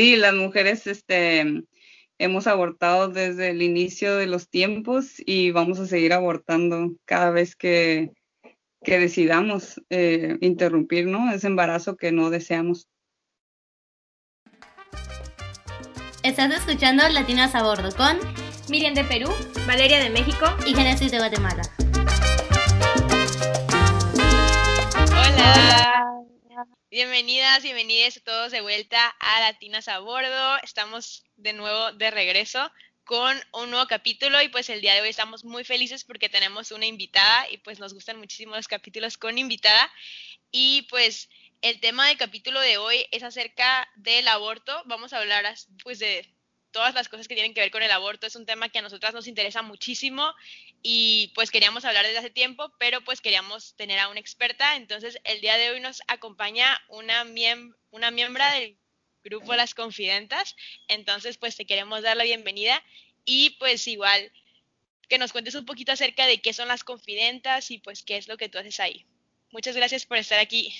Sí, las mujeres este, hemos abortado desde el inicio de los tiempos y vamos a seguir abortando cada vez que, que decidamos eh, interrumpir ¿no? ese embarazo que no deseamos. Estás escuchando Latinas a Bordo con Miriam de Perú, Valeria de México y Genesis de Guatemala. Hola. Bienvenidas, bienvenidos todos de vuelta a Latinas a Bordo. Estamos de nuevo de regreso con un nuevo capítulo y pues el día de hoy estamos muy felices porque tenemos una invitada y pues nos gustan muchísimo los capítulos con invitada y pues el tema del capítulo de hoy es acerca del aborto. Vamos a hablar pues de todas las cosas que tienen que ver con el aborto. Es un tema que a nosotras nos interesa muchísimo y pues queríamos hablar desde hace tiempo, pero pues queríamos tener a una experta. Entonces el día de hoy nos acompaña una, una miembro del grupo Las Confidentas. Entonces pues te queremos dar la bienvenida y pues igual que nos cuentes un poquito acerca de qué son las confidentas y pues qué es lo que tú haces ahí. Muchas gracias por estar aquí.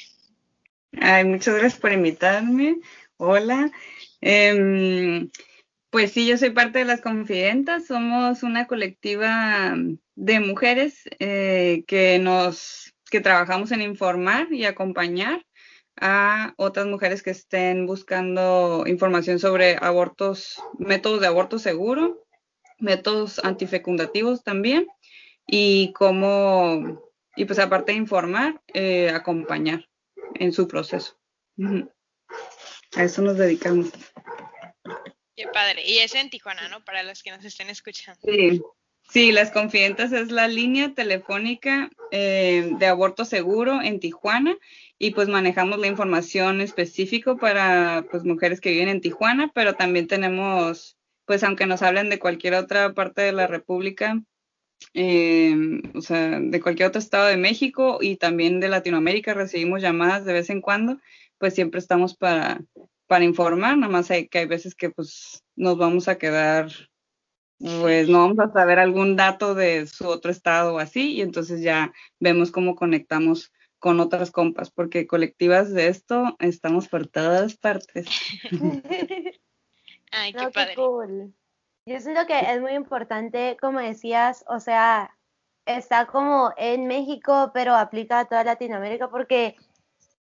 Ay, muchas gracias por invitarme. Hola. Em, pues sí, yo soy parte de las Confidentas. Somos una colectiva de mujeres eh, que nos que trabajamos en informar y acompañar a otras mujeres que estén buscando información sobre abortos, métodos de aborto seguro, métodos antifecundativos también y cómo, y pues aparte de informar, eh, acompañar en su proceso. A eso nos dedicamos. Qué padre. Y es en Tijuana, ¿no? Para los que nos estén escuchando. Sí, sí Las Confidentes es la línea telefónica eh, de aborto seguro en Tijuana y pues manejamos la información específica para pues mujeres que viven en Tijuana, pero también tenemos, pues aunque nos hablen de cualquier otra parte de la República, eh, o sea, de cualquier otro estado de México y también de Latinoamérica recibimos llamadas de vez en cuando, pues siempre estamos para para informar, nada más hay, que hay veces que pues nos vamos a quedar, pues no vamos a saber algún dato de su otro estado o así, y entonces ya vemos cómo conectamos con otras compas, porque colectivas de esto estamos por todas partes. Ay, qué padre. cool. Yo siento que es muy importante, como decías, o sea, está como en México, pero aplica a toda Latinoamérica, porque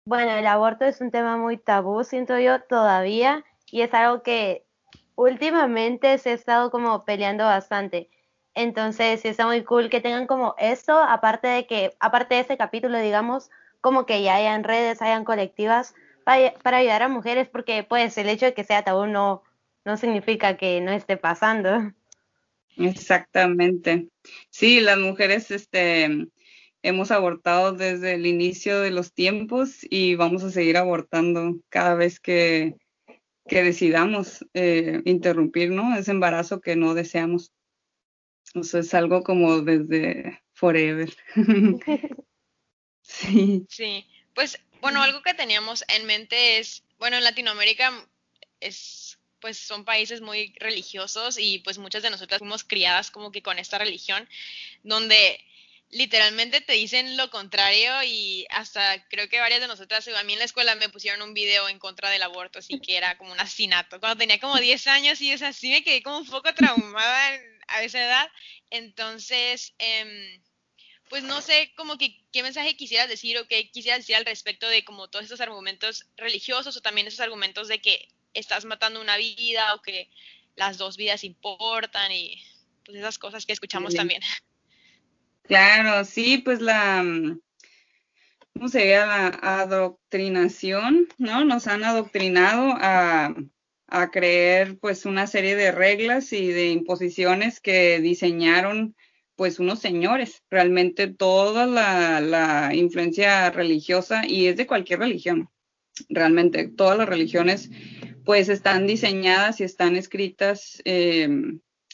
bueno, el aborto es un tema muy tabú, siento yo, todavía, y es algo que últimamente se ha estado como peleando bastante. Entonces, sí está muy cool que tengan como eso, aparte de que, aparte de ese capítulo, digamos, como que ya hayan redes, hayan colectivas para, para ayudar a mujeres, porque pues el hecho de que sea tabú no, no significa que no esté pasando. Exactamente. Sí, las mujeres, este, hemos abortado desde el inicio de los tiempos y vamos a seguir abortando cada vez que, decidamos eh, interrumpir ¿no? ese embarazo que no deseamos. O sea, es algo como desde forever. sí. Sí, pues bueno, algo que teníamos en mente es, bueno, en Latinoamérica es pues son países muy religiosos y pues muchas de nosotras fuimos criadas como que con esta religión donde literalmente te dicen lo contrario y hasta creo que varias de nosotras, a mí en la escuela me pusieron un video en contra del aborto, así que era como un asesinato. Cuando tenía como 10 años y es así, me quedé como un poco traumada a esa edad. Entonces, em, pues no sé como que qué mensaje quisieras decir o qué quisieras decir al respecto de como todos estos argumentos religiosos o también esos argumentos de que estás matando una vida o que las dos vidas importan y pues esas cosas que escuchamos también. Claro, sí, pues la, mm, ¿cómo sería la adoctrinación? ¿No? Nos han adoctrinado a, a creer pues una serie de reglas y de imposiciones que diseñaron pues unos señores. Realmente toda la, la influencia religiosa, y es de cualquier religión, realmente todas las religiones pues están diseñadas y están escritas eh,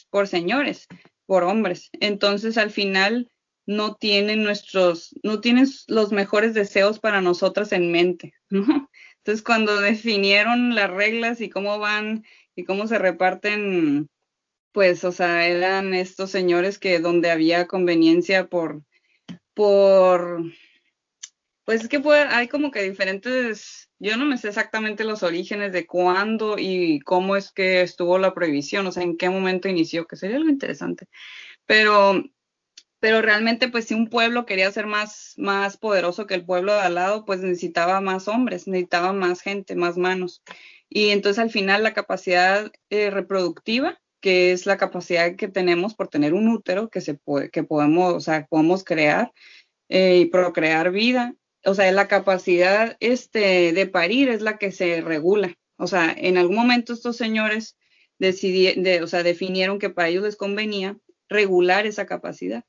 por señores, por hombres. Entonces al final no tienen nuestros, no tienen los mejores deseos para nosotras en mente, ¿no? Entonces, cuando definieron las reglas y cómo van y cómo se reparten, pues, o sea, eran estos señores que donde había conveniencia por, por, pues es que hay como que diferentes Yo no me sé exactamente los orígenes de cuándo y cómo es que estuvo la prohibición, o sea, en qué momento inició, que sería algo interesante. Pero, pero realmente, pues si un pueblo quería ser más, más poderoso que el pueblo de al lado, pues necesitaba más hombres, necesitaba más gente, más manos. Y entonces al final la capacidad eh, reproductiva que es la capacidad que tenemos por tener un útero que se puede, que podemos, o sea, podemos crear eh, y procrear vida. O sea, la capacidad este, de parir es la que se regula. O sea, en algún momento estos señores decidieron, o sea, definieron que para ellos les convenía regular esa capacidad.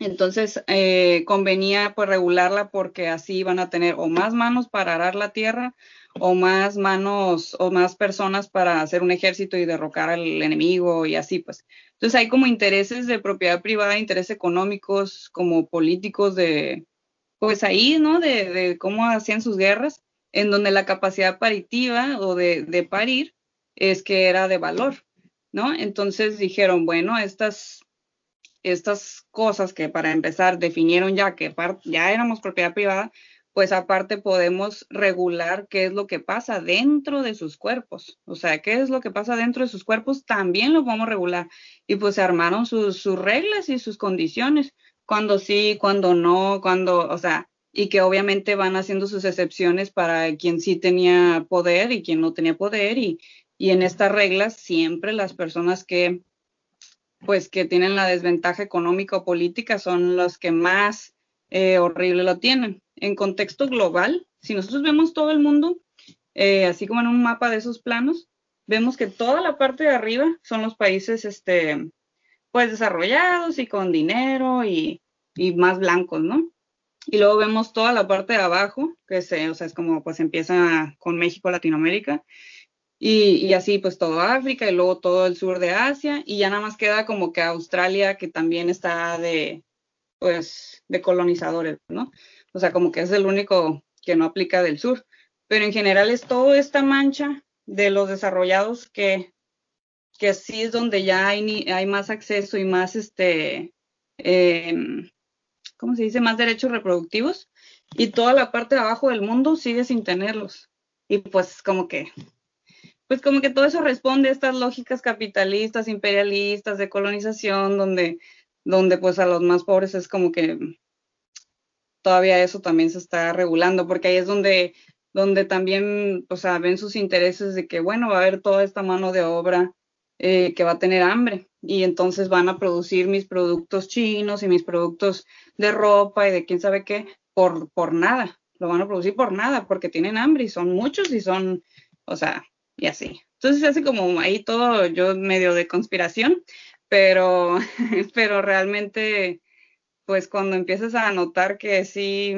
Entonces, eh, convenía pues regularla porque así van a tener o más manos para arar la tierra o más manos o más personas para hacer un ejército y derrocar al enemigo y así pues. Entonces hay como intereses de propiedad privada, intereses económicos, como políticos de, pues ahí, ¿no? De, cómo hacían sus guerras, en donde la capacidad paritiva o de, de parir es que era de valor, ¿no? Entonces dijeron, bueno, estas estas cosas que para empezar definieron ya que ya éramos propiedad privada, pues aparte podemos regular qué es lo que pasa dentro de sus cuerpos. O sea, qué es lo que pasa dentro de sus cuerpos, también lo podemos regular. Y pues se armaron sus, reglas y sus condiciones, cuando sí, cuando no, cuando, o sea, y que obviamente van haciendo sus excepciones para quien sí tenía poder y quien no tenía poder. Y, y en estas reglas siempre las personas que, pues, que tienen la desventaja económica o política son los que más eh, horrible lo tienen. En contexto global, si nosotros vemos todo el mundo, eh, así como en un mapa de esos planos, vemos que toda la parte de arriba son los países, este, pues desarrollados y con dinero y, y más blancos, ¿no? Y luego vemos toda la parte de abajo, que se, o sea, es como pues empieza con México, Latinoamérica, y, así pues todo África y luego todo el sur de Asia, y ya nada más queda como que Australia, que también está de, pues, de colonizadores, ¿no? O sea, como que es el único que no aplica del sur. Pero en general es toda esta mancha de los desarrollados que, que sí es donde ya hay, hay más acceso y más, este, em, ¿cómo se dice? Más derechos reproductivos. Y toda la parte de abajo del mundo sigue sin tenerlos. Y pues como que pues como que todo eso responde a estas lógicas capitalistas, imperialistas, de colonización, donde donde pues a los más pobres es como que todavía eso también se está regulando, porque ahí es donde, donde también, o sea, ven sus intereses de que, bueno, va a haber toda esta mano de obra eh, que va a tener hambre y entonces van a producir mis productos chinos y mis productos de ropa y de quién sabe qué por, por nada, lo van a producir por nada, porque tienen hambre y son muchos y son, o sea, y así. Entonces se hace como ahí todo yo medio de conspiración, pero, pero realmente, pues cuando empiezas a notar que sí,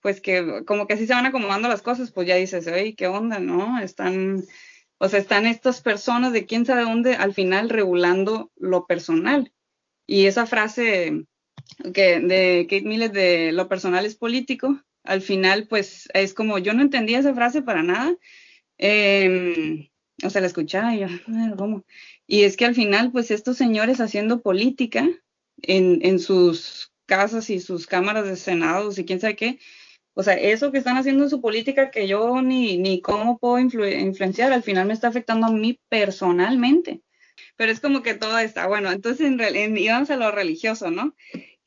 pues que como que así se van acomodando las cosas, pues ya dices, oye, ¿qué onda, no? Están, o sea, están estas personas de quién sabe dónde al final regulando lo personal. Y esa frase que de Kate Millett de lo personal es político, al final pues es como, yo no entendía esa frase para nada. Em, o sea, la escuchaba y yo, ¿cómo? Y es que al final, pues estos señores haciendo política en, en sus casas y sus cámaras de senados y quién sabe qué, o sea, eso que están haciendo en su política que yo ni, ni cómo puedo influenciar, al final me está afectando a mí personalmente. Pero es como que todo está, bueno, entonces en, íbamos a lo religioso, ¿no?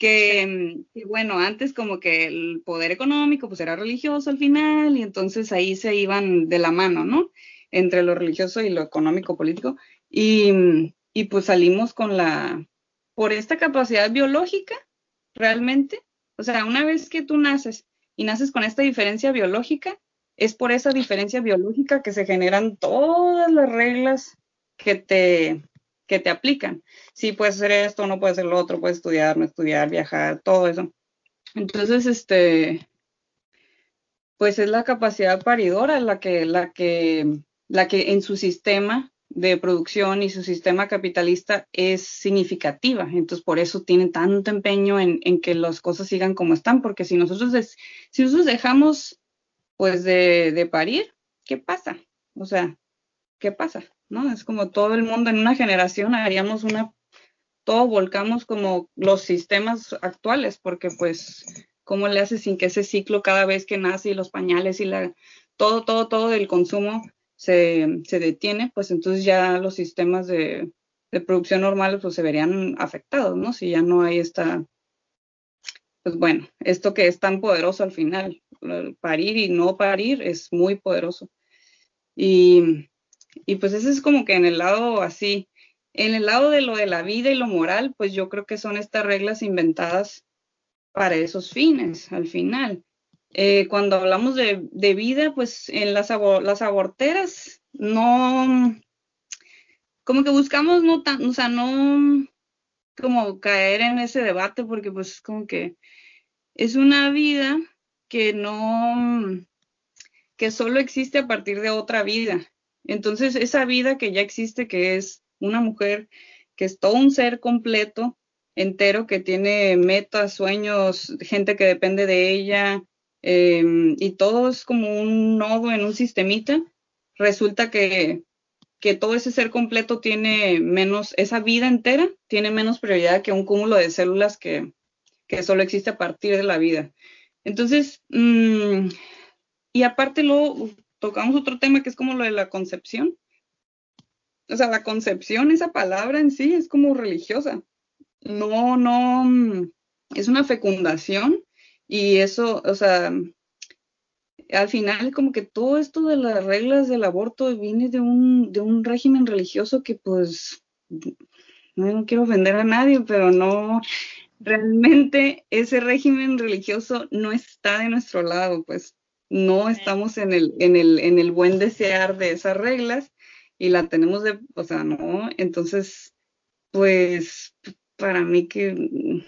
Que, que, bueno, antes como que el poder económico pues era religioso al final y entonces ahí se iban de la mano, ¿no? Entre lo religioso y lo económico político. Y, y pues salimos con la, por esta capacidad biológica, realmente. O sea, una vez que tú naces y naces con esta diferencia biológica, es por esa diferencia biológica que se generan todas las reglas que te, que te aplican. Sí, puedes hacer esto, no puedes hacer lo otro, puedes estudiar, no estudiar, viajar, todo eso. Entonces, este, pues es la capacidad paridora la que, la que, la que en su sistema de producción y su sistema capitalista es significativa. Entonces, por eso tienen tanto empeño en, que las cosas sigan como están, porque si nosotros, si nosotros dejamos pues de, de, parir, ¿qué pasa? O sea, ¿qué pasa? ¿No? Es como todo el mundo en una generación haríamos una, todo volcamos como los sistemas actuales, porque pues cómo le hace sin que ese ciclo cada vez que nace y los pañales y la, todo, todo, todo del consumo se, se detiene, pues entonces ya los sistemas de, de producción normales pues se verían afectados, ¿no? Si ya no hay esta, pues bueno, esto que es tan poderoso al final, parir y no parir es muy poderoso. Y, y pues ese es como que en el lado así, en el lado de lo de la vida y lo moral, pues yo creo que son estas reglas inventadas para esos fines, al final. Eh, cuando hablamos de, de, vida, pues en las, las aborteras no, como que buscamos no tan, o sea, no como caer en ese debate porque pues como que es una vida que no, que solo existe a partir de otra vida. Entonces, esa vida que ya existe, que es una mujer, que es todo un ser completo, entero, que tiene metas, sueños, gente que depende de ella, em, y todo es como un nodo en un sistemita, resulta que que todo ese ser completo tiene menos, esa vida entera tiene menos prioridad que un cúmulo de células que, que solo existe a partir de la vida. Entonces, mmm, y aparte luego tocamos otro tema que es como lo de la concepción. O sea, la concepción, esa palabra en sí es como religiosa. No, no, es una fecundación y eso, o sea, al final como que todo esto de las reglas del aborto viene de un, de un régimen religioso que pues, no quiero ofender a nadie, pero no, realmente ese régimen religioso no está de nuestro lado, pues no estamos en el, en el, en el buen desear de esas reglas y la tenemos de, o sea, no, entonces, pues para mí que,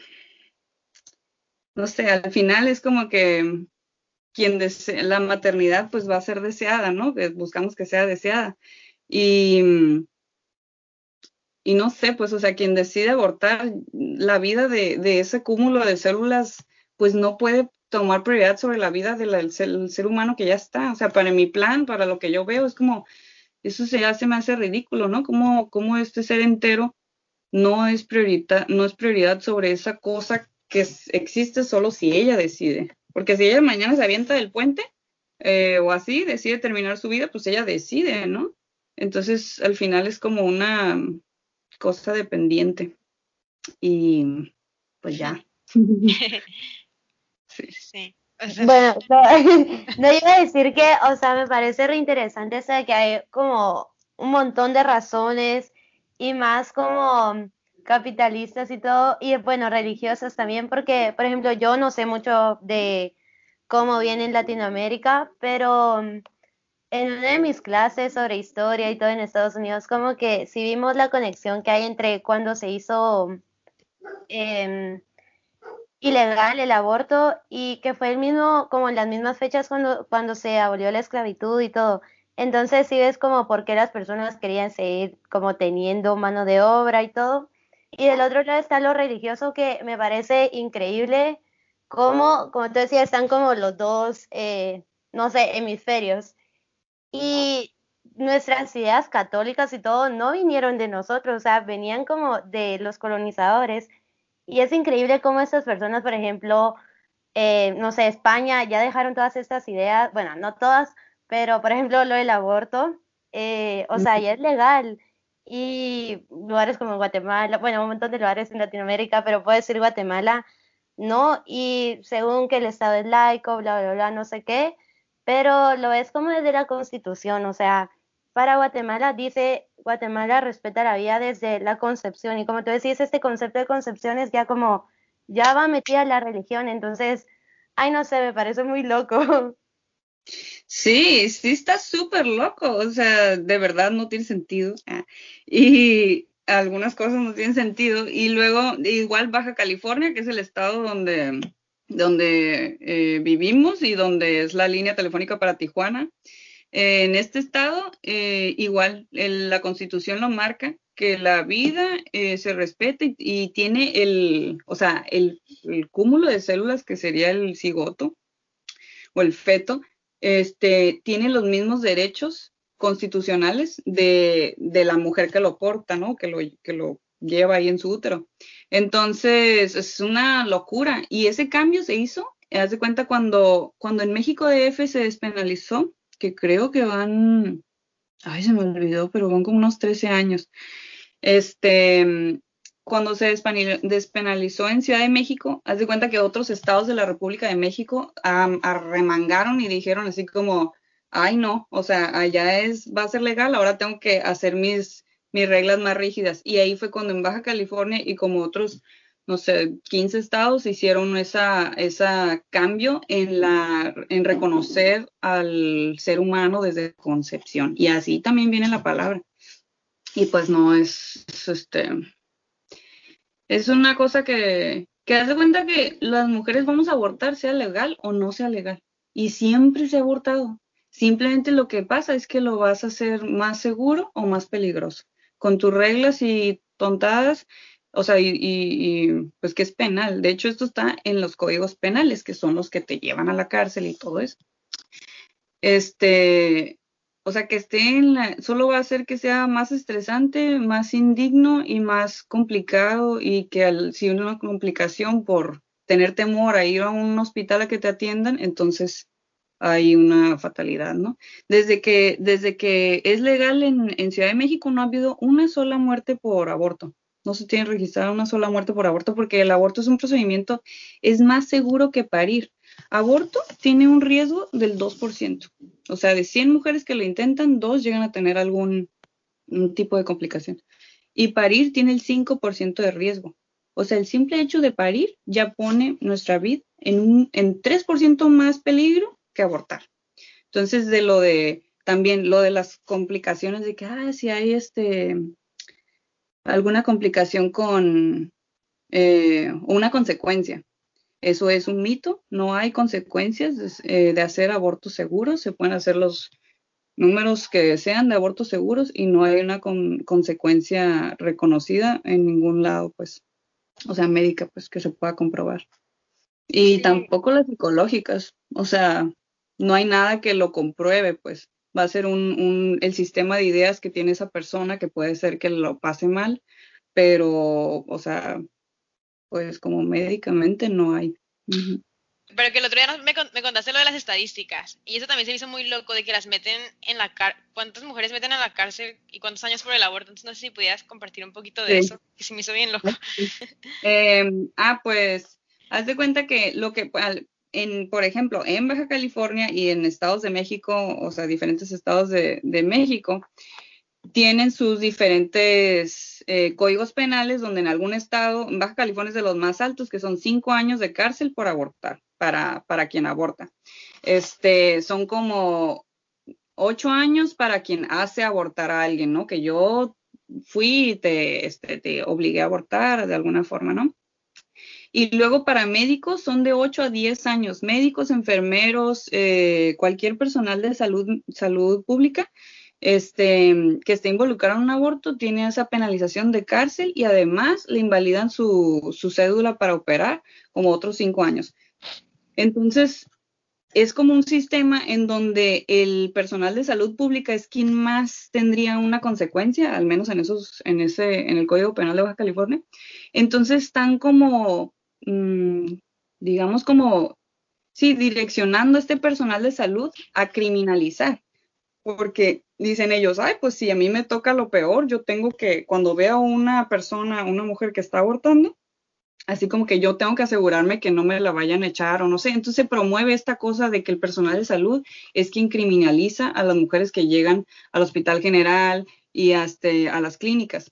no sé, al final es como que quien desea, la maternidad pues va a ser deseada, ¿no? Buscamos que sea deseada. Y, y no sé, pues, o sea, quien decide abortar la vida de, de ese cúmulo de células, pues no puede tomar prioridad sobre la vida del ser, humano que ya está. O sea, para mi plan, para lo que yo veo, es como, eso se, hace me hace ridículo, ¿no? Como, como este ser entero no es, prioridad, no es prioridad sobre esa cosa que existe solo si ella decide. Porque si ella mañana se avienta del puente eh, o así, decide terminar su vida, pues ella decide, ¿no? Entonces, al final es como una cosa dependiente. Y pues ya. sí. sí. Bueno, no, iba a decir que, o sea, me parece reinteresante eso de que hay como un montón de razones y más como capitalistas y todo, y bueno, religiosas también, porque, por ejemplo, yo no sé mucho de cómo viene en Latinoamérica, pero mm, en una de mis clases sobre historia y todo en Estados Unidos, como que si vimos la conexión que hay entre cuando se hizo em, ilegal el aborto y que fue el mismo, como en las mismas fechas cuando, cuando se abolió la esclavitud y todo. Entonces si ves como por qué las personas querían seguir como teniendo mano de obra y todo. Y del otro lado está lo religioso que me parece increíble, como, como tú decías, están como los dos, eh, no sé, hemisferios. Y nuestras ideas católicas y todo no vinieron de nosotros, o sea, venían como de los colonizadores. Y es increíble cómo estas personas, por ejemplo, eh, no sé, España ya dejaron todas estas ideas, bueno, no todas, pero por ejemplo lo del aborto, eh, o sea, ya es legal y lugares como Guatemala, bueno, un montón de lugares en Latinoamérica, pero puede ser Guatemala, ¿no? Y según que el Estado es laico, bla, bla, bla, no sé qué, pero lo es como desde la Constitución, o sea, para Guatemala dice, Guatemala respeta la vida desde la concepción, y como tú decís, este concepto de concepción es ya como, ya va metida la religión, entonces, ay, no sé, me parece muy loco. Sí, sí está súper loco, o sea, de verdad no tiene sentido. Ah, y algunas cosas no tienen sentido. Y luego, igual Baja California, que es el estado donde, donde eh, vivimos y donde es la línea telefónica para Tijuana. En este estado, eh, igual la constitución lo marca, que la vida eh, se respete y, tiene el, o sea, el, el cúmulo de células que sería el cigoto o el feto, este, tiene los mismos derechos constitucionales de, de, la mujer que lo porta, ¿no? Que lo, que lo lleva ahí en su útero. Entonces, es una locura. Y ese cambio se hizo haz de cuenta cuando, cuando en México DF se despenalizó, que creo que van, ay, se me olvidó, pero van como unos 13 años. Este, cuando se despenalizó en Ciudad de México, haz de cuenta que otros estados de la República de México arremangaron y dijeron así como, ay no, o sea, allá es, va a ser legal, ahora tengo que hacer mis, mis reglas más rígidas. Y ahí fue cuando en Baja California y como otros, no sé, 15 estados hicieron esa, esa cambio en la, en reconocer al ser humano desde concepción. Y así también viene la palabra. Y pues no es, este, es una cosa que, que hace cuenta que las mujeres vamos a abortar, sea legal o no sea legal. Y siempre se ha abortado. Simplemente lo que pasa es que lo vas a hacer más seguro o más peligroso. Con tus reglas y tontadas, o sea, y, y, pues que es penal. De hecho, esto está en los códigos penales, que son los que te llevan a la cárcel y todo eso. Este, o sea, que esté en la, solo va a hacer que sea más estresante, más indigno y más complicado y que al, si una complicación por tener temor a ir a un hospital a que te atiendan, entonces hay una fatalidad, ¿no? Desde que, desde que es legal en, en Ciudad de México no ha habido una sola muerte por aborto. No se tiene registrada una sola muerte por aborto porque el aborto es un procedimiento, es más seguro que parir aborto tiene un riesgo del 2%. O sea, de 100 mujeres que lo intentan, dos llegan a tener algún tipo de complicación. Y parir tiene el 5% de riesgo. O sea, el simple hecho de parir ya pone nuestra vida en, un, en 3% más peligro que abortar. Entonces, de lo de, también lo de las complicaciones de que, ah, si hay este, alguna complicación con eh, una consecuencia. Eso es un mito, no hay consecuencias eh, de, hacer abortos seguros, se pueden hacer los números que sean de abortos seguros y no hay una consecuencia reconocida en ningún lado, pues, o sea, médica, pues, que se pueda comprobar. Y tampoco las psicológicas, o sea, no hay nada que lo compruebe, pues, va a ser un, un, el sistema de ideas que tiene esa persona que puede ser que lo pase mal, pero, o sea, pues como médicamente no hay. Pero que el otro día me, me, contaste lo de las estadísticas y eso también se me hizo muy loco de que las meten en la cárcel, cuántas mujeres meten en la cárcel y cuántos años por el aborto, entonces no sé si pudieras compartir un poquito de eso, que se me hizo bien loco. Em, ah, pues, haz de cuenta que lo que, en, por ejemplo, en Baja California y en estados de México, o sea, diferentes estados de, México, tienen sus diferentes eh, códigos penales, donde en algún estado, en Baja California es de los más altos, que son cinco años de cárcel por abortar, para, para quien aborta. Este, son como ocho años para quien hace abortar a alguien, ¿no? Que yo fui y te, este, te obligué a abortar de alguna forma, ¿no? Y luego para médicos son de 8 a 10 años, médicos, enfermeros, eh, cualquier personal de salud, salud pública este, que esté involucrado en un aborto tiene esa penalización de cárcel y además le invalidan su, su cédula para operar como otros cinco años. Entonces, es como un sistema en donde el personal de salud pública es quien más tendría una consecuencia, al menos en esos, en ese, en el Código Penal de Baja California. Entonces están como, mm, digamos como, sí, direccionando este personal de salud a criminalizar, porque dicen ellos, ay, pues si a mí me toca lo peor, yo tengo que, cuando veo a una persona, una mujer que está abortando, así como que yo tengo que asegurarme que no me la vayan a echar o no sé. Entonces se promueve esta cosa de que el personal de salud es quien criminaliza a las mujeres que llegan al hospital general y hasta a las clínicas.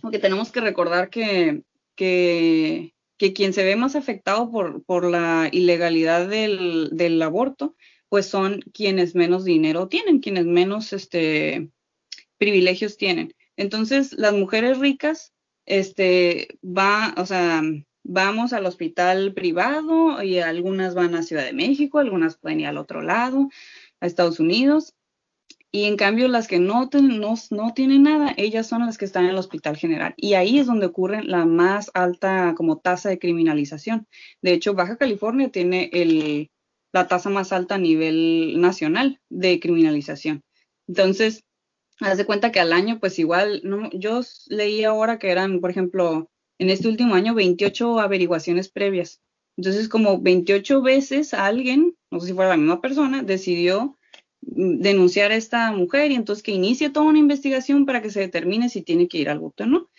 Porque tenemos que recordar que, que, que quien se ve más afectado por, por la ilegalidad del, del aborto pues son quienes menos dinero tienen, quienes menos este, privilegios tienen. Entonces, las mujeres ricas, este, va, o sea, vamos al hospital privado y algunas van a Ciudad de México, algunas pueden ir al otro lado, a Estados Unidos. Y en cambio, las que no, no, no, tienen nada, ellas son las que están en el hospital general. Y ahí es donde ocurre la más alta como tasa de criminalización. De hecho, Baja California tiene el, la tasa más alta a nivel nacional de criminalización. Entonces, haz de cuenta que al año, pues igual, no, yo leí ahora que eran, por ejemplo, en este último año, 28 averiguaciones previas Entonces, como 28 veces alguien, no sé si fuera la misma persona, decidió denunciar a esta mujer y entonces que inicie toda una investigación para que se determine si tiene que ir al voto o no.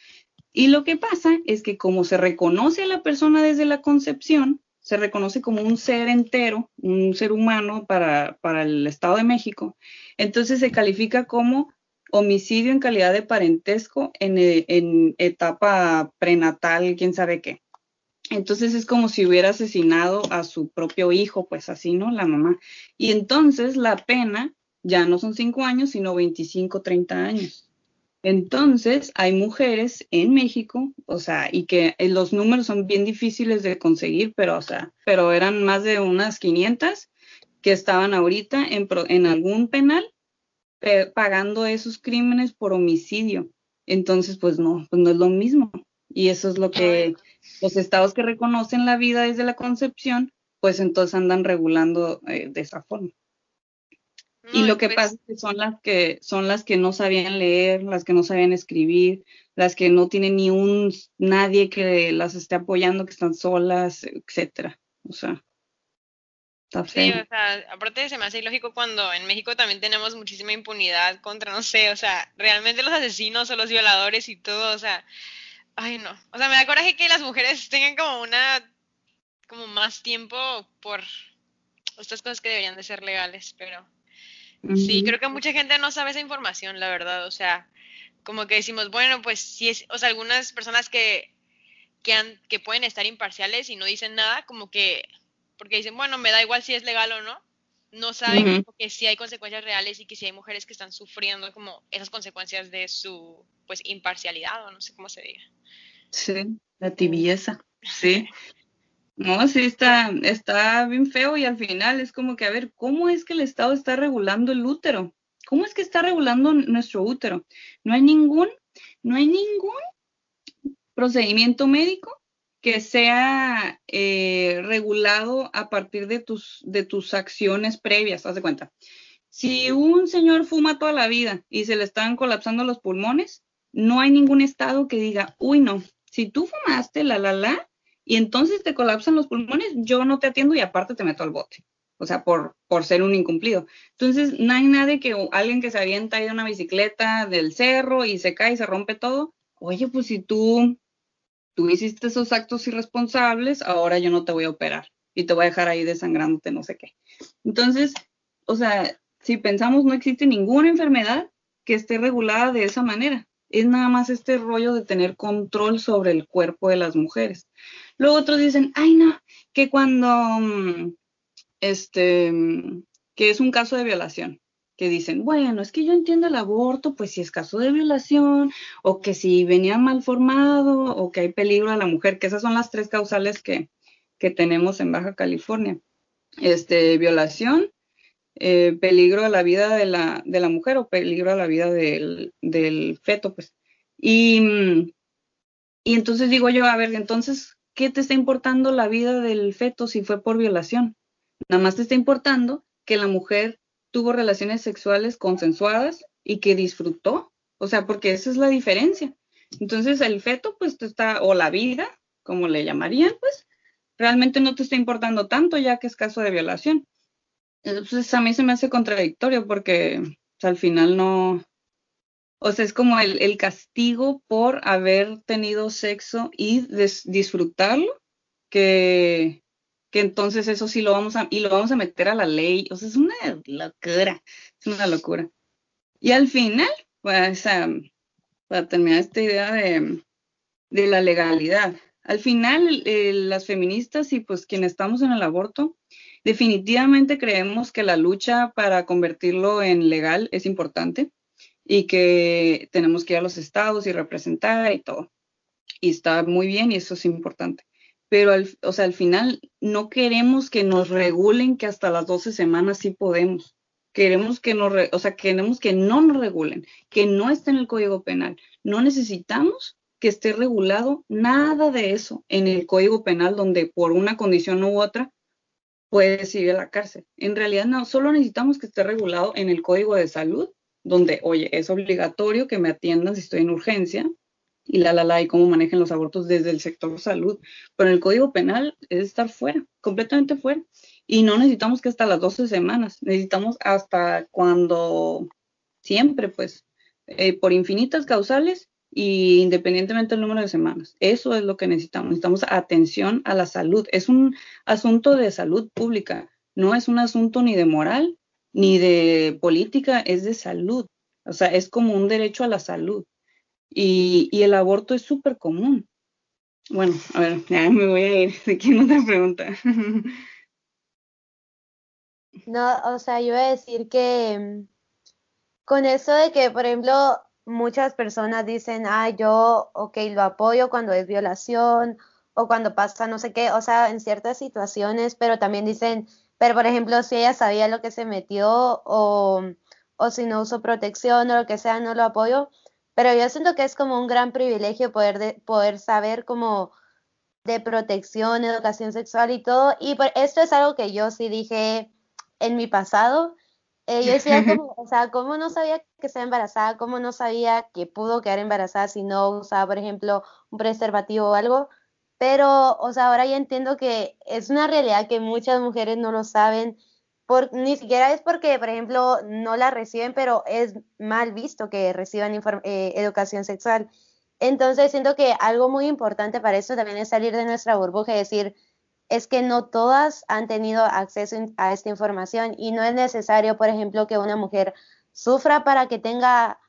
Y lo que pasa es que como se reconoce a la persona desde la concepción, se reconoce como un ser entero, un ser humano para, para el Estado de México, entonces se califica como homicidio en calidad de parentesco en, en etapa prenatal, quién sabe qué. Entonces es como si hubiera asesinado a su propio hijo, pues así, ¿no? La mamá. Y entonces la pena ya no son cinco años, sino 25, 30 años. Entonces, hay mujeres en México, o sea, y que eh, los números son bien difíciles de conseguir, pero, o sea, pero eran más de unas 500 que estaban ahorita en, en algún penal pagando esos crímenes por homicidio. Entonces, pues no, pues no es lo mismo. Y eso es lo que los estados que reconocen la vida desde la concepción, pues entonces andan regulando eh, de esa forma y lo que pues pasa es que son las que son las que no sabían leer, las que no sabían escribir, las que no tienen ni un nadie que las esté apoyando, que están solas, etcétera. O sea, está feo. Sí, o sea, aparte se me hace ilógico cuando en México también tenemos muchísima impunidad contra, no sé, o sea, realmente los asesinos o los violadores y todo, o sea, ay no. O sea, me da coraje que las mujeres tengan como una como más tiempo por estas cosas que deberían de ser legales, pero Sí, creo que mucha gente no sabe esa información, la verdad. O sea, como que decimos, bueno, pues sí es, o sea, algunas personas que, que, han, que pueden estar imparciales y no dicen nada, como que, porque dicen, bueno, me da igual si es legal o no, no saben que sí hay consecuencias reales y que sí hay mujeres que están sufriendo como esas consecuencias de su, pues, imparcialidad o no sé cómo se diga. Sí, la tibieza, sí. No, sí, está, está bien feo y al final es como que, a ver, ¿cómo es que el Estado está regulando el útero? ¿Cómo es que está regulando nuestro útero? No hay ningún, no hay ningún procedimiento médico que sea eh, regulado a partir de tus, de tus acciones previas, haz de cuenta. Si un señor fuma toda la vida y se le están colapsando los pulmones, no hay ningún estado que diga, uy, no, si tú fumaste, la, la, la, y entonces te colapsan los pulmones, yo no te atiendo y aparte te meto al bote. O sea, por, por ser un incumplido. Entonces, no hay nadie que alguien que se avienta ahí de una bicicleta del cerro y se cae y se rompe todo. Oye, pues si tú, tú hiciste esos actos irresponsables, ahora yo no te voy a operar y te voy a dejar ahí desangrándote, no sé qué. Entonces, o sea, si pensamos, no existe ninguna enfermedad que esté regulada de esa manera. Es nada más este rollo de tener control sobre el cuerpo de las mujeres. Luego otros dicen, ay no, que cuando, mm, este, mm, que es un caso de violación, que dicen, bueno, es que yo entiendo el aborto, pues si es caso de violación, o que si venía mal formado, o que hay peligro a la mujer, que esas son las tres causales que, que tenemos en Baja California. Este, violación, eh, peligro a la vida de la, de la mujer o peligro a la vida del, del feto, pues. Y, y entonces digo yo, a ver, entonces, ¿qué te está importando la vida del feto si fue por violación? Nada más te está importando que la mujer tuvo relaciones sexuales consensuadas y que disfrutó. O sea, porque esa es la diferencia. Entonces el feto, pues está, o la vida, como le llamarían, pues realmente no te está importando tanto ya que es caso de violación. Entonces a mí se me hace contradictorio porque al final no, o sea, es como el, castigo por haber tenido sexo y disfrutarlo, que, que entonces eso sí lo vamos a, y lo vamos a meter a la ley. O sea, es una locura, es una locura. Y al final, pues, para terminar esta idea de, de la legalidad, al final las feministas y pues quienes estamos en el aborto, definitivamente creemos que la lucha para convertirlo en legal es importante y que tenemos que ir a los estados y representar y todo. Y está muy bien y eso es importante. Pero, al, o sea, al final no queremos que nos regulen que hasta las 12 semanas sí podemos. Queremos que nos, o sea, queremos que no nos regulen, que no esté en el Código Penal. No necesitamos que esté regulado nada de eso en el Código Penal donde por una condición u otra puedes ir a la cárcel. En realidad no, solo necesitamos que esté regulado en el Código de Salud donde, oye, es obligatorio que me atiendan si estoy en urgencia, y la, la, la, y cómo manejan los abortos desde el sector salud. Pero el Código Penal es estar fuera, completamente fuera. Y no necesitamos que hasta las 12 semanas, necesitamos hasta cuando siempre, pues, eh, por infinitas causales y independientemente del número de semanas. Eso es lo que necesitamos. Necesitamos atención a la salud. Es un asunto de salud pública, no es un asunto ni de moral ni de política, es de salud. O sea, es como un derecho a la salud. Y, y el aborto es súper común. Bueno, a ver, ya me voy a ir. ¿De quién otra pregunta? No, o sea, yo iba a decir que mm, con eso de que, por ejemplo, muchas personas dicen, ah, yo, ok, lo apoyo cuando es violación o cuando pasa no sé qué, o sea, en ciertas situaciones, pero también dicen, pero por ejemplo, si ella sabía lo que se metió o, o si no usó protección o lo que sea, no lo apoyo. Pero yo siento que es como un gran privilegio poder, de, poder saber como de protección, educación sexual y todo. Y por, esto es algo que yo sí dije en mi pasado. Eh, yo decía como, o sea, ¿cómo no sabía que estaba embarazada? ¿Cómo no sabía que pudo quedar embarazada si no usaba, por ejemplo, un preservativo o algo? Pero, o sea, ahora ya entiendo que es una realidad que muchas mujeres no lo saben ni siquiera es porque, por ejemplo, no la reciben, pero es mal visto que reciban eh, educación sexual. Entonces, siento que algo muy importante para eso también es salir de nuestra burbuja y decir, es que no todas han tenido acceso a esta información y no es necesario, por ejemplo, que una mujer sufra para que tenga,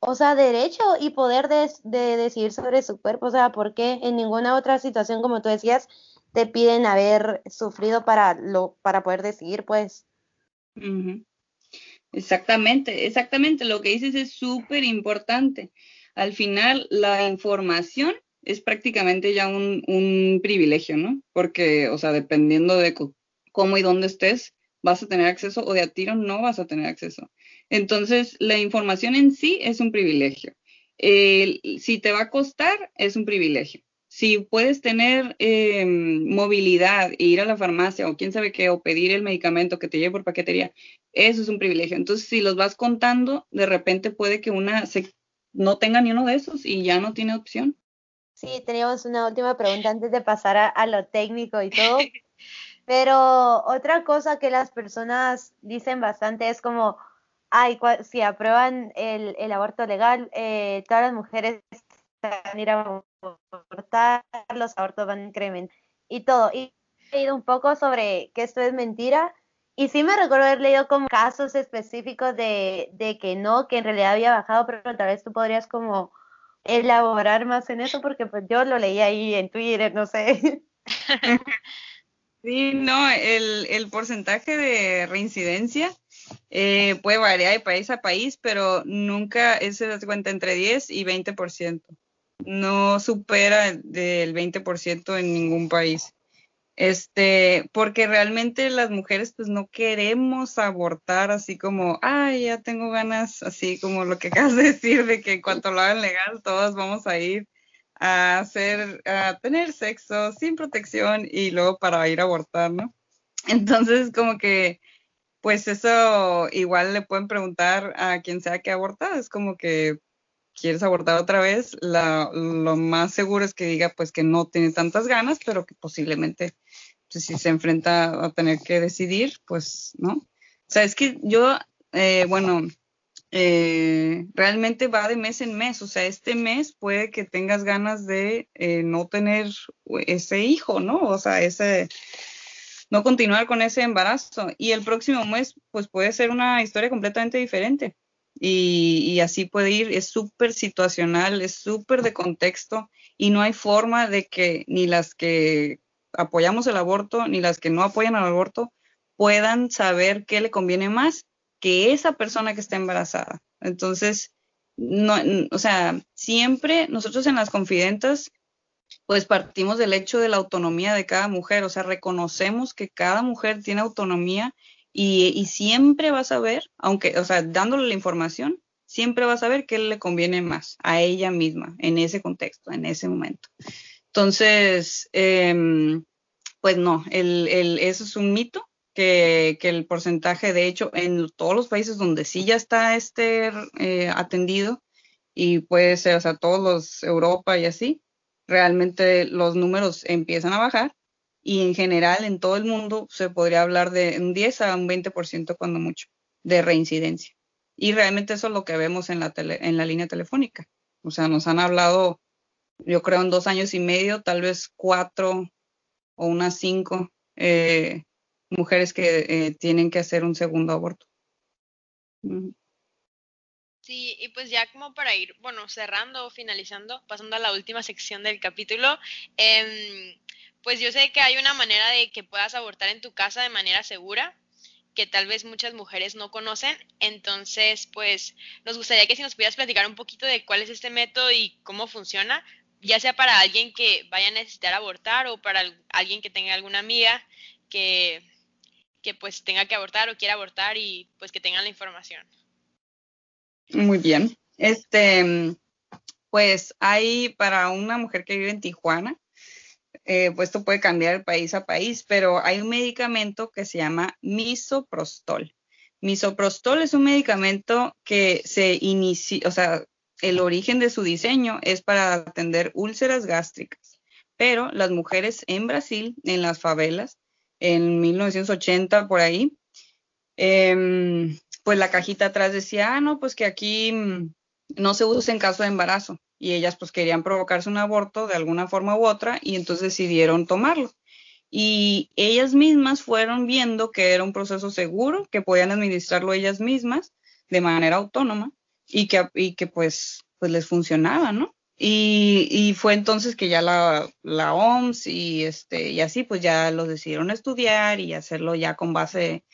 o sea, derecho y poder de, de decidir sobre su cuerpo. O sea, porque en ninguna otra situación, como tú decías, te piden haber sufrido para, lo, para poder decidir, pues. Exactamente, exactamente. Lo que dices es súper importante. Al final, la información es prácticamente ya un, un, privilegio, ¿no? Porque, o sea, dependiendo de cómo y dónde estés, vas a tener acceso o de a tiro no vas a tener acceso. Entonces, la información en sí es un privilegio. si te va a costar, es un privilegio si puedes tener eh, movilidad e ir a la farmacia o quién sabe qué, o pedir el medicamento que te lleve por paquetería, eso es un privilegio. Entonces, si los vas contando, de repente puede que una se, no tenga ni uno de esos y ya no tiene opción. Sí, teníamos una última pregunta antes de pasar a, lo técnico y todo. Pero otra cosa que las personas dicen bastante es como, ay, si aprueban el, el aborto legal, eh, todas las mujeres a ir a abortar, los abortos van a incrementar y todo. Y he leído un poco sobre que esto es mentira. Y sí me recuerdo haber leído como casos específicos de, de que no, que en realidad había bajado, pero tal vez tú podrías como elaborar más en eso, porque pues yo lo leí ahí en Twitter, no sé. Sí, no, el, el porcentaje de reincidencia eh, puede variar de país a país, pero nunca es, se cuenta, entre 10 y 20% no supera del 20% en ningún país. Este, porque realmente las mujeres pues no queremos abortar así como, ay, ya tengo ganas, así como lo que acabas de decir de que en cuanto lo hagan legal todos vamos a ir a hacer, a tener sexo sin protección y luego para ir a abortar, ¿no? Entonces como que pues eso igual le pueden preguntar a quien sea que aborta, es como que quieres abortar otra vez, lo más seguro es que diga pues que no tiene tantas ganas, pero que posiblemente pues, si se enfrenta a tener que decidir, pues no. O sea, es que yo, eh, bueno, eh, realmente va de mes en mes, o sea, este mes puede que tengas ganas de eh, no tener ese hijo, ¿no? O sea, ese no continuar con ese embarazo y el próximo mes pues puede ser una historia completamente diferente y, así puede ir, es súper situacional, es súper de contexto y no hay forma de que ni las que apoyamos el aborto ni las que no apoyan al aborto puedan saber qué le conviene más que esa persona que está embarazada. Entonces, no, o sea, siempre nosotros en las confidentas, pues partimos del hecho de la autonomía de cada mujer, o sea, reconocemos que cada mujer tiene autonomía y, siempre vas a ver, aunque, o sea, dándole la información, siempre vas a ver qué le conviene más a ella misma en ese contexto, en ese momento. Entonces, em, pues no, el, eso es un mito, que, que, el porcentaje, de hecho, en todos los países donde sí ya está este eh, atendido, y puede ser, o sea, todos los Europa y así, realmente los números empiezan a bajar y en general en todo el mundo se podría hablar de un 10 a un 20% cuando mucho de reincidencia. Y realmente eso es lo que vemos en la, en la línea telefónica. O sea, nos han hablado, yo creo, en dos años y medio, tal vez cuatro o unas cinco eh, mujeres que eh, tienen que hacer un segundo aborto. Sí, y pues ya como para ir, bueno, cerrando o finalizando, pasando a la última sección del capítulo, em, pues yo sé que hay una manera de que puedas abortar en tu casa de manera segura, que tal vez muchas mujeres no conocen. Entonces, pues nos gustaría que si nos pudieras platicar un poquito de cuál es este método y cómo funciona, ya sea para alguien que vaya a necesitar abortar o para alguien que tenga alguna amiga que, que pues tenga que abortar o quiera abortar y pues que tengan la información. Muy bien. Este, pues hay para una mujer que vive en Tijuana, eh, pues esto puede cambiar de país a país, pero hay un medicamento que se llama misoprostol. Misoprostol es un medicamento que se inicia, o sea, el origen de su diseño es para atender úlceras gástricas, pero las mujeres en Brasil, en las favelas, en 1980 por ahí, em, pues la cajita atrás decía, ah, no, pues que aquí mm, no se usa en caso de embarazo y ellas pues querían provocarse un aborto de alguna forma u otra y entonces decidieron tomarlo. Y ellas mismas fueron viendo que era un proceso seguro, que podían administrarlo ellas mismas de manera autónoma y que, y que pues, pues les funcionaba, ¿no? Y, y, fue entonces que ya la, la OMS y, este, y así pues ya lo decidieron estudiar y hacerlo ya con base,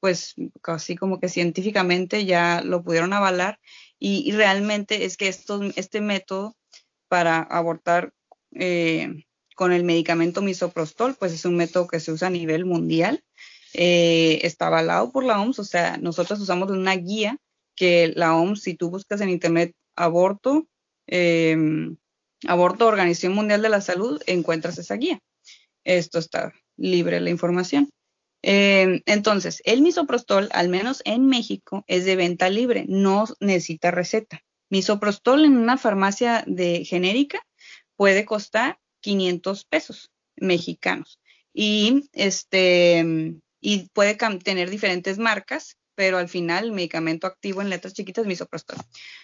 pues casi como que científicamente ya lo pudieron avalar y, realmente es que esto, este método para abortar eh, con el medicamento misoprostol, pues es un método que se usa a nivel mundial. Eh, está avalado por la OMS, o sea, nosotros usamos una guía que la OMS, si tú buscas en internet aborto, em, aborto Organización Mundial de la Salud, encuentras esa guía. Esto está libre la información. Em, entonces, el misoprostol, al menos en México, es de venta libre, no necesita receta. Misoprostol en una farmacia de genérica puede costar 500 pesos mexicanos y este y puede tener diferentes marcas, pero al final el medicamento activo en letras chiquitas es misoprostol.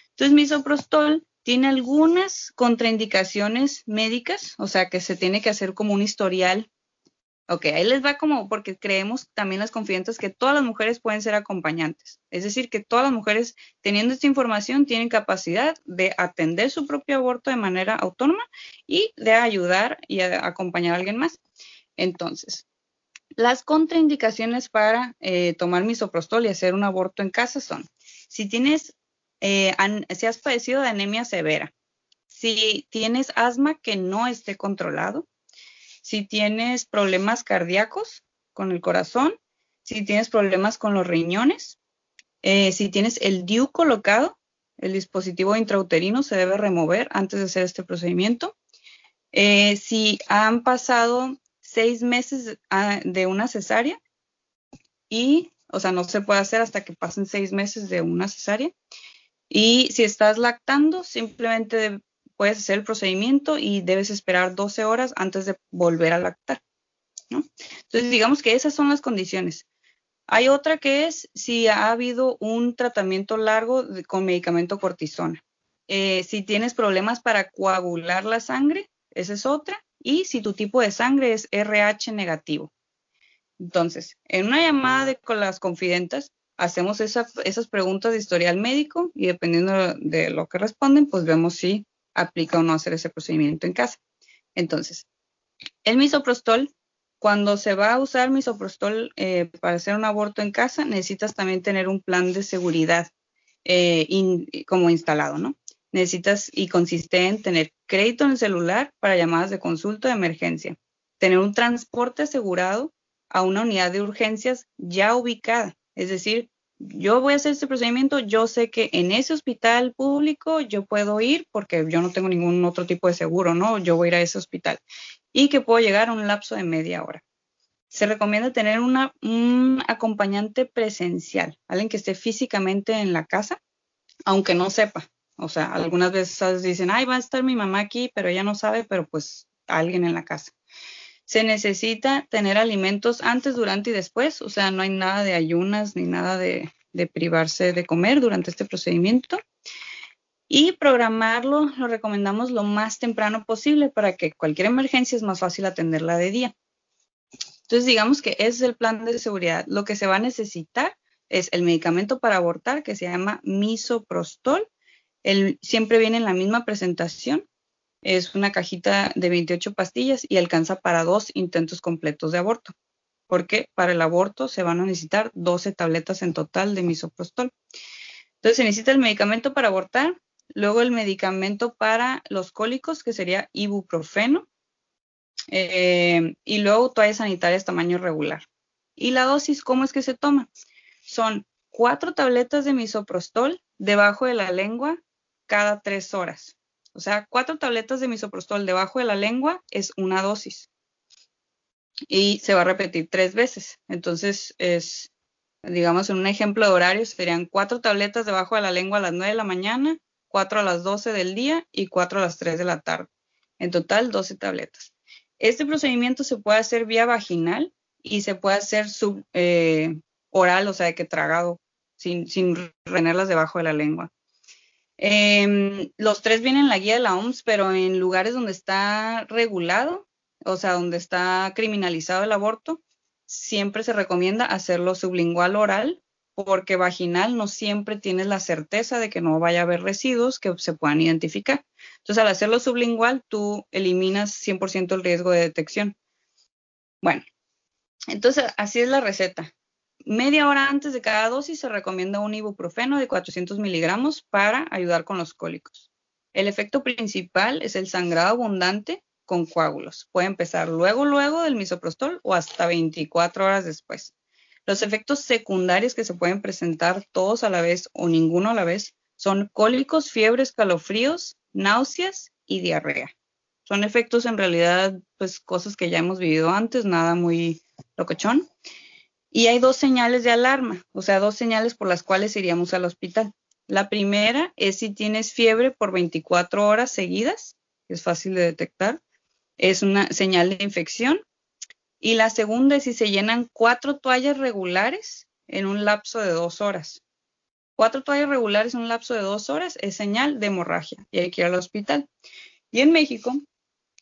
Entonces, misoprostol tiene algunas contraindicaciones médicas, o sea que se tiene que hacer como un historial Ok, ahí les va como porque creemos también las confidentes que todas las mujeres pueden ser acompañantes. Es decir, que todas las mujeres teniendo esta información tienen capacidad de atender su propio aborto de manera autónoma y de ayudar y acompañar a alguien más. Entonces, las contraindicaciones para eh, tomar misoprostol y hacer un aborto en casa son, si tienes, eh, si has padecido de anemia severa, si tienes asma que no esté controlado, si tienes problemas cardíacos con el corazón, si tienes problemas con los riñones, eh, si tienes el DIU colocado, el dispositivo intrauterino se debe remover antes de hacer este procedimiento. Eh, si han pasado seis meses ah, de una cesárea y, o sea, no se puede hacer hasta que pasen seis meses de una cesárea. Y si estás lactando, simplemente puedes hacer el procedimiento y debes esperar 12 horas antes de volver a lactar. Entonces, digamos que esas son las condiciones. Hay otra que es si ha habido un tratamiento largo con medicamento cortisona. Eh, si tienes problemas para coagular la sangre, esa es otra. Y si tu tipo de sangre es RH negativo. Entonces, en una llamada de, con las confidentes, hacemos esas preguntas de historial médico y dependiendo de lo que responden, pues vemos si aplica o no hacer ese procedimiento en casa. Entonces, el misoprostol, cuando se va a usar misoprostol eh, para hacer un aborto en casa, necesitas también tener un plan de seguridad eh, como instalado, ¿no? Necesitas y consiste en tener crédito en el celular para llamadas de consulta de emergencia, tener un transporte asegurado a una unidad de urgencias ya ubicada, es decir, yo voy a hacer este procedimiento, yo sé que en ese hospital público yo puedo ir porque yo no tengo ningún otro tipo de seguro, ¿no? Yo voy a ir a ese hospital y que puedo llegar a un lapso de media hora. Se recomienda tener un acompañante presencial, alguien que esté físicamente en la casa aunque no sepa. O sea, algunas veces dicen, ay, va a estar mi mamá aquí, pero ella no sabe, pero pues alguien en la casa. Se necesita tener alimentos antes, durante y después, o sea, no hay nada de ayunas ni nada de, privarse de comer durante este procedimiento. Y programarlo lo recomendamos lo más temprano posible para que cualquier emergencia es más fácil atenderla de día. Entonces, digamos que ese es el plan de seguridad. Lo que se va a necesitar es el medicamento para abortar que se llama misoprostol. El, siempre viene en la misma presentación. Es una cajita de 28 pastillas y alcanza para dos intentos completos de aborto. Porque para el aborto se van a necesitar 12 tabletas en total de misoprostol. Entonces se necesita el medicamento para abortar, luego el medicamento para los cólicos, que sería ibuprofeno, eh, y luego toallas sanitarias tamaño regular. Y la dosis, ¿cómo es que se toma? Son cuatro tabletas de misoprostol debajo de la lengua cada tres horas. O sea, cuatro tabletas de misoprostol debajo de la lengua es una dosis. Y se va a repetir tres veces. Entonces, es, digamos, en un ejemplo de horario, serían cuatro tabletas debajo de la lengua a las nueve de la mañana, cuatro a las doce del día y cuatro a las tres de la tarde. En total, doce tabletas. Este procedimiento se puede hacer vía vaginal y se puede hacer sub, eh, oral, o sea, que tragado, sin, sin retenerlas debajo de la lengua. Eh, los tres vienen en la guía de la OMS, pero en lugares donde está regulado, o sea, donde está criminalizado el aborto, siempre se recomienda hacerlo sublingual oral porque vaginal no siempre tienes la certeza de que no vaya a haber residuos que se puedan identificar. Entonces, al hacerlo sublingual, tú eliminas 100% el riesgo de detección. Bueno, entonces así es la receta. Media hora antes de cada dosis se recomienda un ibuprofeno de 400 miligramos para ayudar con los cólicos. El efecto principal es el sangrado abundante con coágulos. Puede empezar luego, luego del misoprostol o hasta 24 horas después. Los efectos secundarios que se pueden presentar todos a la vez o ninguno a la vez son cólicos, fiebres, calofríos, náuseas y diarrea. Son efectos en realidad, pues cosas que ya hemos vivido antes, nada muy locochón. Y hay dos señales de alarma, o sea, dos señales por las cuales iríamos al hospital. La primera es si tienes fiebre por 24 horas seguidas, es fácil de detectar, es una señal de infección y la segunda es si se llenan cuatro toallas regulares en un lapso de dos horas. Cuatro toallas regulares en un lapso de dos horas es señal de hemorragia y hay que ir al hospital. Y en México,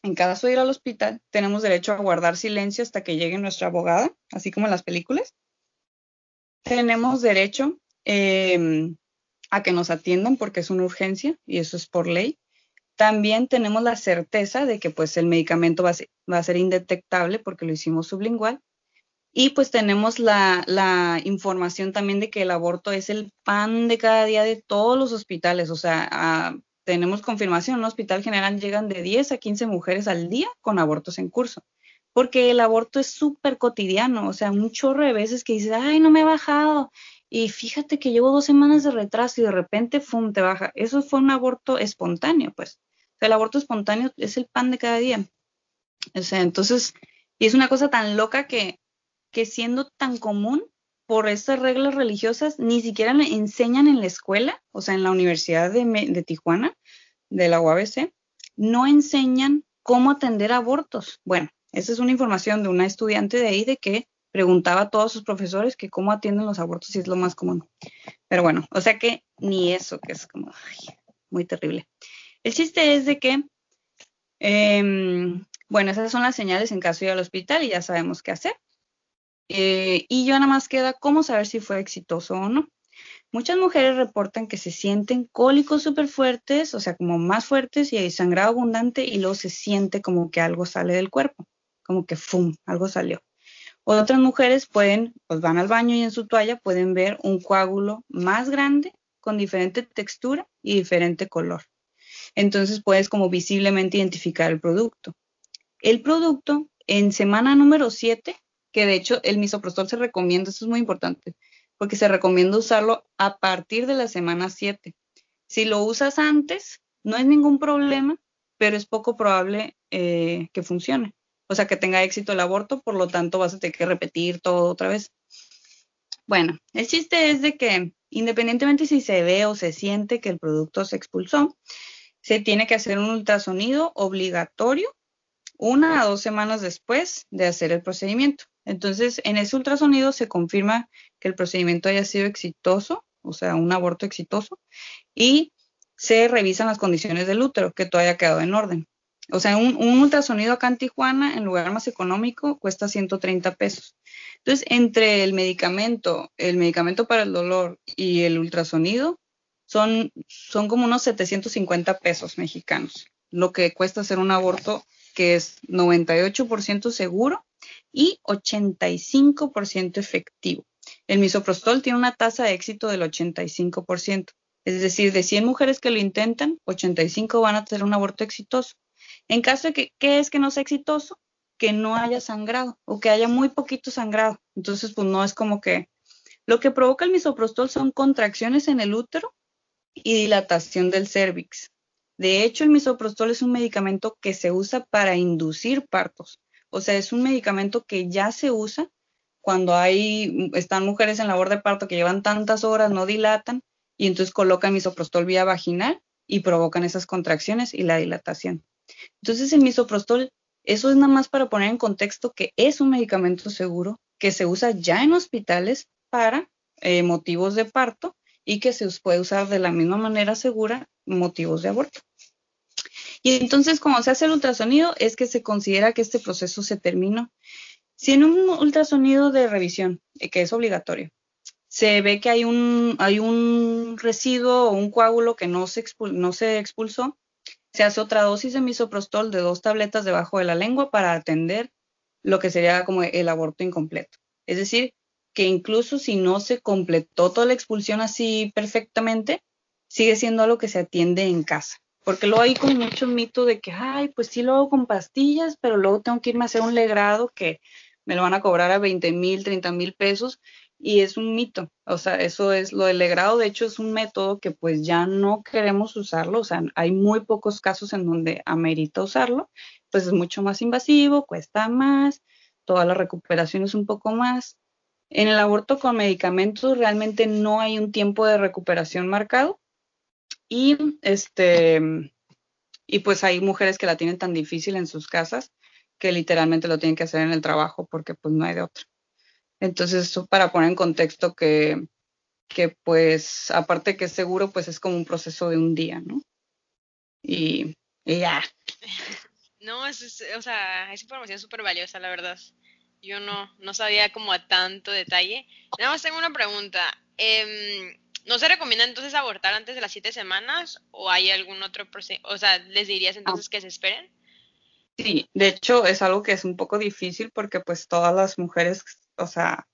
en caso de ir al hospital, tenemos derecho a guardar silencio hasta que llegue nuestra abogada, así como en las películas. Tenemos derecho eh, a que nos atiendan porque es una urgencia y eso es por ley también tenemos la certeza de que pues el medicamento va a ser, indetectable porque lo hicimos sublingual. Y pues tenemos la, información también de que el aborto es el pan de cada día de todos los hospitales. O sea, ah, tenemos confirmación, en un hospital general llegan de 10 a 15 mujeres al día con abortos en curso. Porque el aborto es súper cotidiano, o sea, un chorro de veces que dices, ay, no me he bajado, y fíjate que llevo dos semanas de retraso y de repente, ¡fum!, te baja. Eso fue un aborto espontáneo, pues. el aborto espontáneo es el pan de cada día. O sea, entonces, y es una cosa tan loca que, que siendo tan común por estas reglas religiosas, ni siquiera enseñan en la escuela, o sea, en la Universidad de, Tijuana, de la UABC, no enseñan cómo atender abortos. Bueno, esa es una información de una estudiante de ahí de que preguntaba a todos sus profesores que cómo atienden los abortos y es lo más común. Pero bueno, o sea que ni eso, que es como muy terrible. El chiste es de que, em, bueno, esas son las señales en caso de ir al hospital y ya sabemos qué hacer. Eh, y ya nada más queda cómo saber si fue exitoso o no. Muchas mujeres reportan que se sienten cólicos súper fuertes, o sea, como más fuertes y hay sangrado abundante y luego se siente como que algo sale del cuerpo, como que ¡fum! algo salió. Otras mujeres pueden, pues van al baño y en su toalla pueden ver un coágulo más grande con diferente textura y diferente color. Entonces puedes como visiblemente identificar el producto. El producto en semana número 7, que de hecho el misoprostol se recomienda, eso es muy importante, porque se recomienda usarlo a partir de la semana 7. Si lo usas antes, no es ningún problema, pero es poco probable eh, que funcione o sea, que tenga éxito el aborto, por lo tanto vas a tener que repetir todo otra vez. Bueno, el chiste es de que independientemente si se ve o se siente que el producto se expulsó, se tiene que hacer un ultrasonido obligatorio una a dos semanas después de hacer el procedimiento. Entonces, en ese ultrasonido se confirma que el procedimiento haya sido exitoso, o sea, un aborto exitoso, y se revisan las condiciones del útero, que todo haya quedado en orden. O sea, un, ultrasonido acá en Tijuana, en lugar más económico, cuesta 130 pesos. Entonces, entre el medicamento, el medicamento para el dolor y el ultrasonido, son, son como unos 750 pesos mexicanos, lo que cuesta hacer un aborto que es 98% seguro y 85% efectivo. El misoprostol tiene una tasa de éxito del 85%. Es decir, de 100 mujeres que lo intentan, 85 van a tener un aborto exitoso. En caso de que, ¿qué es que no sea exitoso? Que no haya sangrado o que haya muy poquito sangrado. Entonces, pues no es como que lo que provoca el misoprostol son contracciones en el útero y dilatación del cervix. De hecho, el misoprostol es un medicamento que se usa para inducir partos. O sea, es un medicamento que ya se usa cuando hay, están mujeres en labor de parto que llevan tantas horas, no dilatan, y entonces colocan misoprostol vía vaginal y provocan esas contracciones y la dilatación. Entonces, el misoprostol, eso es nada más para poner en contexto que es un medicamento seguro que se usa ya en hospitales para eh, motivos de parto y que se puede usar de la misma manera segura motivos de aborto. Y entonces, como se hace el ultrasonido, es que se considera que este proceso se terminó. Si en un ultrasonido de revisión, eh, que es obligatorio, se ve que hay un, hay un residuo o un coágulo que no se, no se expulsó, se hace otra dosis de misoprostol de dos tabletas debajo de la lengua para atender lo que sería como el aborto incompleto. Es decir, que incluso si no se completó toda la expulsión así perfectamente, sigue siendo algo que se atiende en casa. Porque luego hay como mucho mito de que, ay, pues sí lo hago con pastillas, pero luego tengo que irme a hacer un legrado que me lo van a cobrar a 20 mil, 30 mil pesos. Y es un mito. O sea, eso es lo del legrado. De hecho, es un método que pues ya no queremos usarlo. O sea, hay muy pocos casos en donde amerita usarlo. Pues es mucho más invasivo, cuesta más, toda la recuperación es un poco más. En el aborto con medicamentos realmente no hay un tiempo de recuperación marcado y este y pues hay mujeres que la tienen tan difícil en sus casas que literalmente lo tienen que hacer en el trabajo porque pues no hay de otra. Entonces, eso para poner en contexto que, que pues aparte que es seguro, pues es como un proceso de un día, ¿no? Y, ya. No, es, o sea, es información súper valiosa, la verdad. Yo no, no sabía como a tanto detalle. Nada más tengo una pregunta. Eh, ¿No se recomienda entonces abortar antes de las siete semanas o hay algún otro proceso? O sea, ¿les dirías entonces que se esperen? Sí, de hecho es algo que es un poco difícil porque pues todas las mujeres, o sea,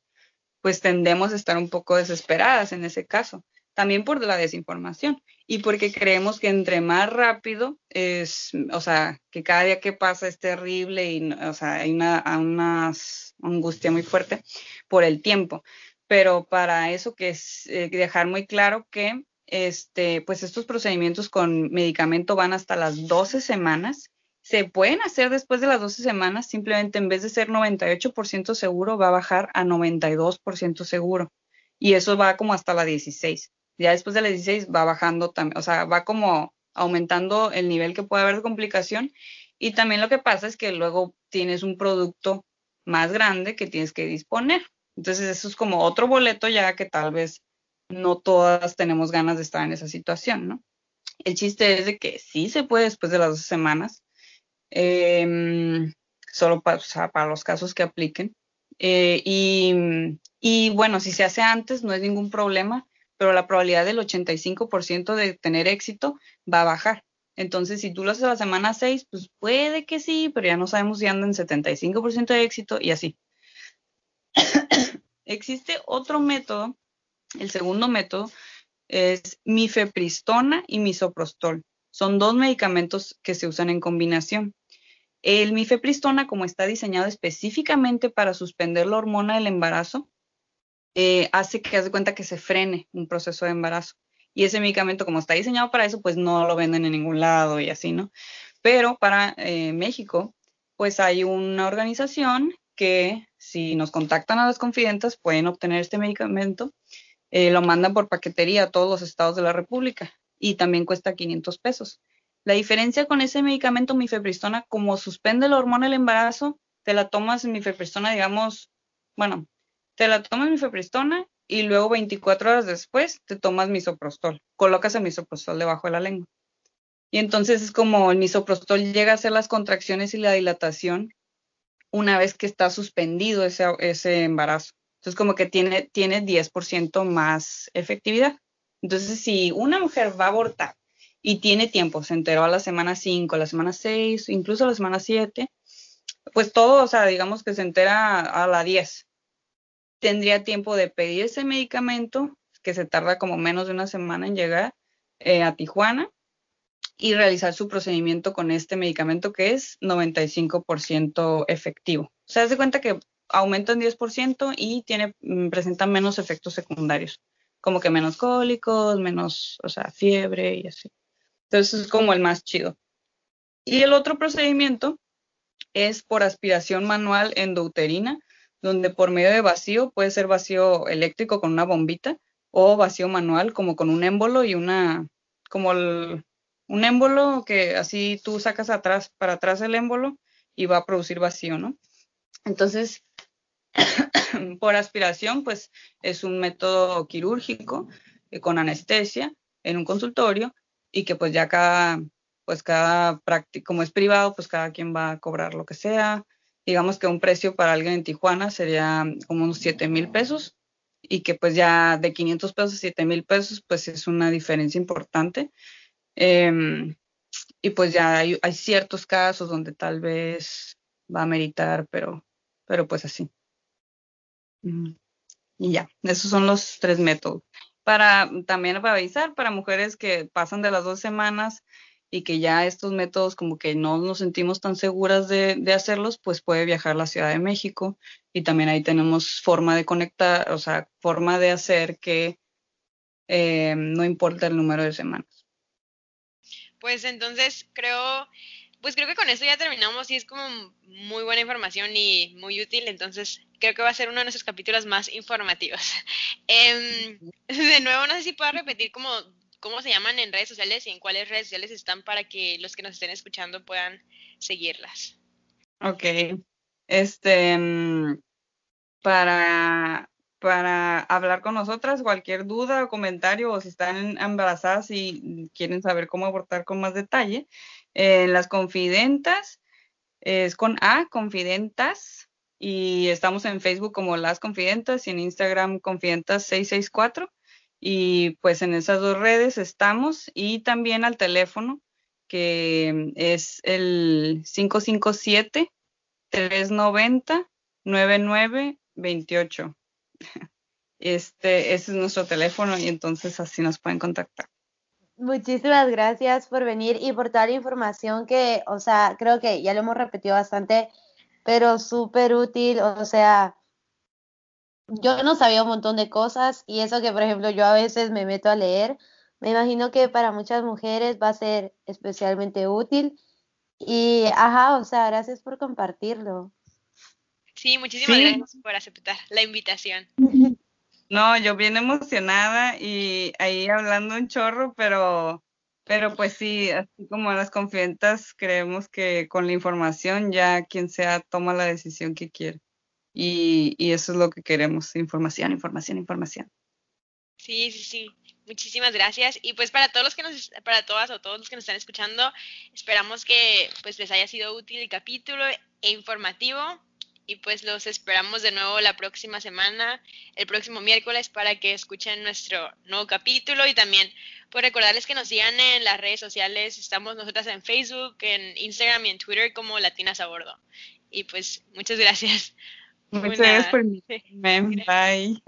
pues tendemos a estar un poco desesperadas en ese caso, también por la desinformación y porque creemos que entre más rápido es, o sea, que cada día que pasa es terrible y, o sea, hay una, una angustia muy fuerte por el tiempo pero para eso que es eh, dejar muy claro que este, pues estos procedimientos con medicamento van hasta las 12 semanas. Se pueden hacer después de las 12 semanas, simplemente en vez de ser 98% seguro, va a bajar a 92% seguro. Y eso va como hasta la 16. Ya después de la 16 va bajando también, o sea, va como aumentando el nivel que puede haber de complicación. Y también lo que pasa es que luego tienes un producto más grande que tienes que disponer. Entonces eso es como otro boleto ya que tal vez no todas tenemos ganas de estar en esa situación, ¿no? El chiste es de que sí se puede después de las dos semanas, em, solo para, para, los casos que apliquen. Eh, y, bueno, si se hace antes no es ningún problema, pero la probabilidad del 85% de tener éxito va a bajar. Entonces, si tú lo haces la semana 6, pues puede que sí, pero ya no sabemos si anda en 75% de éxito y así. Existe otro método, el segundo método es mifepristona y misoprostol. Son dos medicamentos que se usan en combinación. El mifepristona, como está diseñado específicamente para suspender la hormona del embarazo, eh, hace que haz cuenta que se frene un proceso de embarazo. Y ese medicamento, como está diseñado para eso, pues no lo venden en ningún lado y así, ¿no? Pero para eh, México, pues hay una organización que si nos contactan a las confidentes pueden obtener este medicamento eh, lo mandan por paquetería a todos los estados de la República y también cuesta 500 pesos. La diferencia con ese medicamento mifepristona, como suspende la hormona del embarazo, te la tomas mifepristona, digamos, bueno, te la tomas mifepristona y luego 24 horas después te tomas misoprostol. Colocas el misoprostol debajo de la lengua. Y entonces es como el misoprostol llega a hacer las contracciones y la dilatación una vez que está suspendido ese, ese embarazo. Entonces como que tiene, tiene 10% más efectividad. Entonces si una mujer va a abortar y tiene tiempo, se enteró a la semana 5, a la semana 6, incluso a la semana 7, pues todo, o sea, digamos que se entera a la 10. Tendría tiempo de pedir ese medicamento, que se tarda como menos de una semana en llegar eh, a Tijuana, y realizar su procedimiento con este medicamento que es 95% efectivo. O sea, se cuenta que aumenta en 10% y tiene, mm, presenta menos efectos secundarios, como que menos cólicos, menos, o sea, fiebre y así. Entonces es como el más chido. Y el otro procedimiento es por aspiración manual endouterina, donde por medio de vacío, puede ser vacío eléctrico con una bombita o vacío manual como con un émbolo y una, como un émbolo que así tú sacas atrás, para atrás el émbolo y va a producir vacío, ¿no? Entonces, por aspiración, pues es un método quirúrgico eh, con anestesia en un consultorio y que pues ya cada, pues cada práctica, como es privado, pues cada quien va a cobrar lo que sea. Digamos que un precio para alguien en Tijuana sería como unos 7 mil pesos y que pues ya de 500 pesos a 7 mil pesos pues es una diferencia importante. Em, y pues ya hay, ciertos casos donde tal vez va a meritar, pero, pero pues así. Y ya, esos son los tres métodos para también para avisar para mujeres que pasan de las dos semanas y que ya estos métodos como que no nos sentimos tan seguras de, hacerlos, pues puede viajar a la Ciudad de México y también ahí tenemos forma de conectar, o sea, forma de hacer que eh, no importa el número de semanas. Pues entonces creo pues creo que con esto ya terminamos y es como muy buena información y muy útil, entonces creo que va a ser uno de nuestros capítulos más informativos. Em, de nuevo, no sé si puedo repetir cómo, cómo se llaman en redes sociales y en cuáles redes sociales están para que los que nos estén escuchando puedan seguirlas. Ok. Este, mm, para, para hablar con nosotras, cualquier duda o comentario, o si están embarazadas y quieren saber cómo abortar con más detalle, en las confidentas, es con A, confidentas, y estamos en Facebook como Las Confidentas y en Instagram Confidentas 664. Y pues en esas dos redes estamos y también al teléfono que es el 557 390 9928. Este, ese es nuestro teléfono y entonces así nos pueden contactar. Muchísimas gracias por venir y por toda la información que, o sea, creo que ya lo hemos repetido bastante, pero súper útil, o sea, yo no sabía un montón de cosas y eso que, por ejemplo, yo a veces me meto a leer, me imagino que para muchas mujeres va a ser especialmente útil y, ajá, o sea, gracias por compartirlo. Sí, muchísimas gracias por aceptar la invitación. No, yo bien emocionada y ahí hablando un chorro, pero, pero pues sí, así como las confidentas, creemos que con la información ya quien sea toma la decisión que quiere. Y, y eso es lo que queremos, información, información, información. Sí, sí, sí. Muchísimas gracias. Y pues para todos los que nos, para todas o todos los que nos están escuchando, esperamos que pues les haya sido útil el capítulo e informativo y pues los esperamos de nuevo la próxima semana, el próximo miércoles, para que escuchen nuestro nuevo capítulo y también pues recordarles que nos sigan en las redes sociales, estamos nosotras en Facebook, en Instagram y en Twitter como Latinas a Bordo. Y pues muchas gracias. Muchas gracias por Bye.